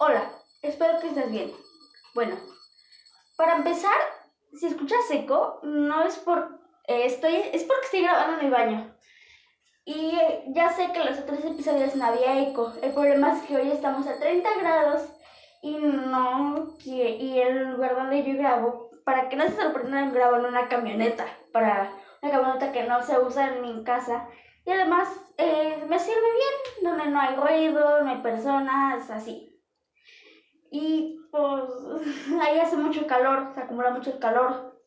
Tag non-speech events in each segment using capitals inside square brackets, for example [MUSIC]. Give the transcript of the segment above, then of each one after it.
Hola, espero que estés bien. Bueno, para empezar, si escuchas seco, no es por eh, estoy es porque estoy grabando en el baño. Y ya sé que los otros episodios no había eco. El problema es que hoy estamos a 30 grados y no y el lugar donde yo grabo, para que no se sorprendan, grabo en una camioneta, para una camioneta que no se usa en mi casa. Y además eh, me sirve bien, donde no hay ruido, no hay personas, así. Y pues [LAUGHS] ahí hace mucho calor, se acumula mucho calor.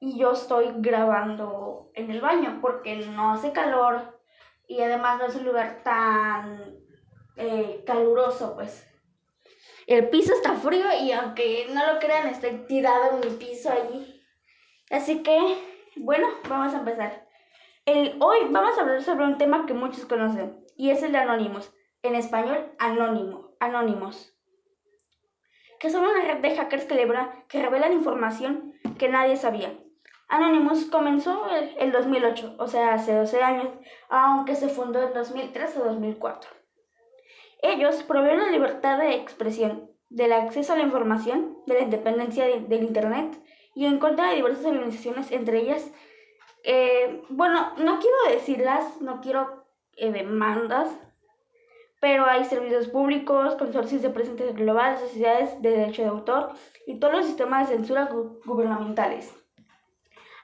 Y yo estoy grabando en el baño porque no hace calor y además no es un lugar tan eh, caluroso, pues. El piso está frío y aunque no lo crean, estoy tirado en mi piso allí. Así que, bueno, vamos a empezar. El, hoy vamos a hablar sobre un tema que muchos conocen y es el de Anonymous. En español, anónimo, anónimos que son una red de hackers que, que revelan información que nadie sabía. Anonymous comenzó el 2008, o sea, hace 12 años, aunque se fundó en 2003 o 2004. Ellos proveen la libertad de expresión, del acceso a la información, de la independencia del Internet y en contra de diversas organizaciones, entre ellas, eh, bueno, no quiero decirlas, no quiero eh, demandas, pero hay servicios públicos, consorcios de presentes global, sociedades de derecho de autor y todos los sistemas de censura gubernamentales.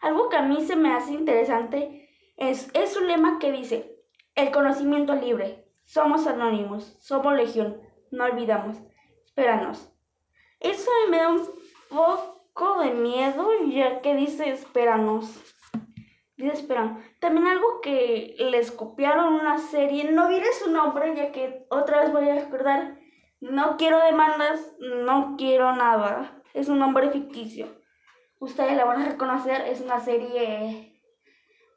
Algo que a mí se me hace interesante es, es lema que dice, el conocimiento libre, somos anónimos, somos legión, no olvidamos, espéranos. Eso me da un poco de miedo ya que dice espéranos. Espéranos. También algo que les copiaron una serie, no diré su nombre ya que otra vez voy a recordar, no quiero demandas, no quiero nada, es un nombre ficticio ustedes la van a reconocer, es una serie...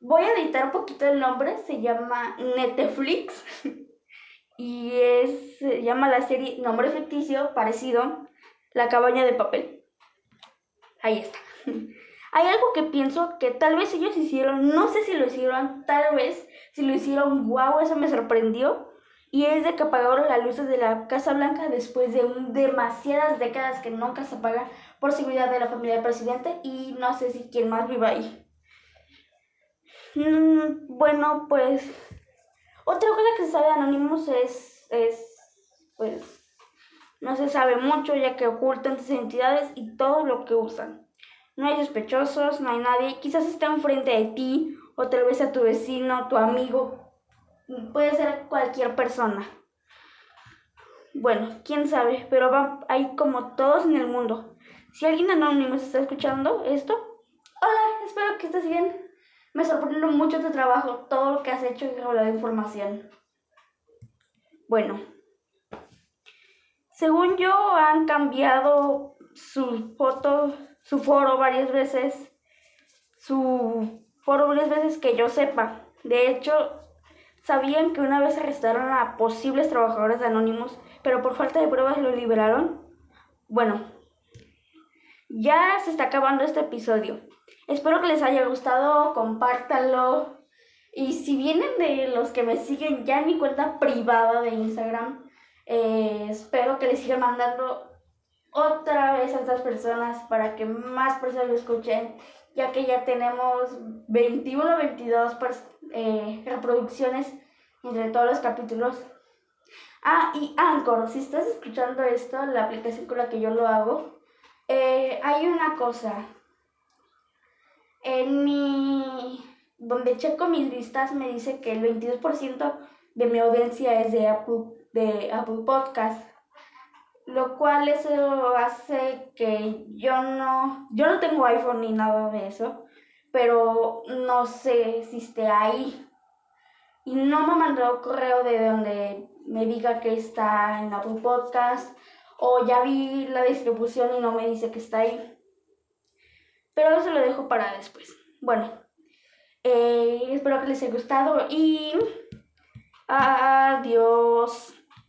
Voy a editar un poquito el nombre, se llama Netflix [LAUGHS] y es, se llama la serie, nombre ficticio, parecido, La cabaña de papel. Ahí está. [LAUGHS] Hay algo que pienso que tal vez ellos hicieron, no sé si lo hicieron, tal vez si lo hicieron, wow, eso me sorprendió. Y es de que apagaron las luces de la Casa Blanca después de demasiadas décadas que nunca se apagan por seguridad de la familia del presidente y no sé si quién más viva ahí. Mm, bueno, pues otra cosa que se sabe de Anonymous es, es, pues, no se sabe mucho ya que ocultan sus identidades y todo lo que usan. No hay sospechosos, no hay nadie, quizás esté enfrente de ti o tal vez a tu vecino, tu amigo, puede ser cualquier persona. Bueno, quién sabe, pero va, hay como todos en el mundo. Si alguien anónimo está escuchando esto, hola, espero que estés bien. Me sorprende mucho tu trabajo, todo lo que has hecho y de información. Bueno, según yo han cambiado su foto, su foro varias veces, su foro varias veces que yo sepa. De hecho, sabían que una vez arrestaron a posibles trabajadores anónimos, pero por falta de pruebas lo liberaron. Bueno, ya se está acabando este episodio. Espero que les haya gustado, compártanlo. Y si vienen de los que me siguen ya en mi cuenta privada de Instagram, eh, espero que les sigan mandando otra vez a estas personas para que más personas lo escuchen, ya que ya tenemos 21 o 22 eh, reproducciones entre todos los capítulos. Ah, y Anchor, si estás escuchando esto, la aplicación con la que yo lo hago, eh, hay una cosa. En mi. Donde checo mis vistas, me dice que el 22% de mi audiencia es de Apple, de Apple Podcast. Lo cual eso hace que yo no. Yo no tengo iPhone ni nada de eso. Pero no sé si esté ahí. Y no me mandó correo de donde me diga que está en Apple Podcast o ya vi la distribución y no me dice que está ahí. Pero eso lo dejo para después. Bueno, eh, espero que les haya gustado y adiós.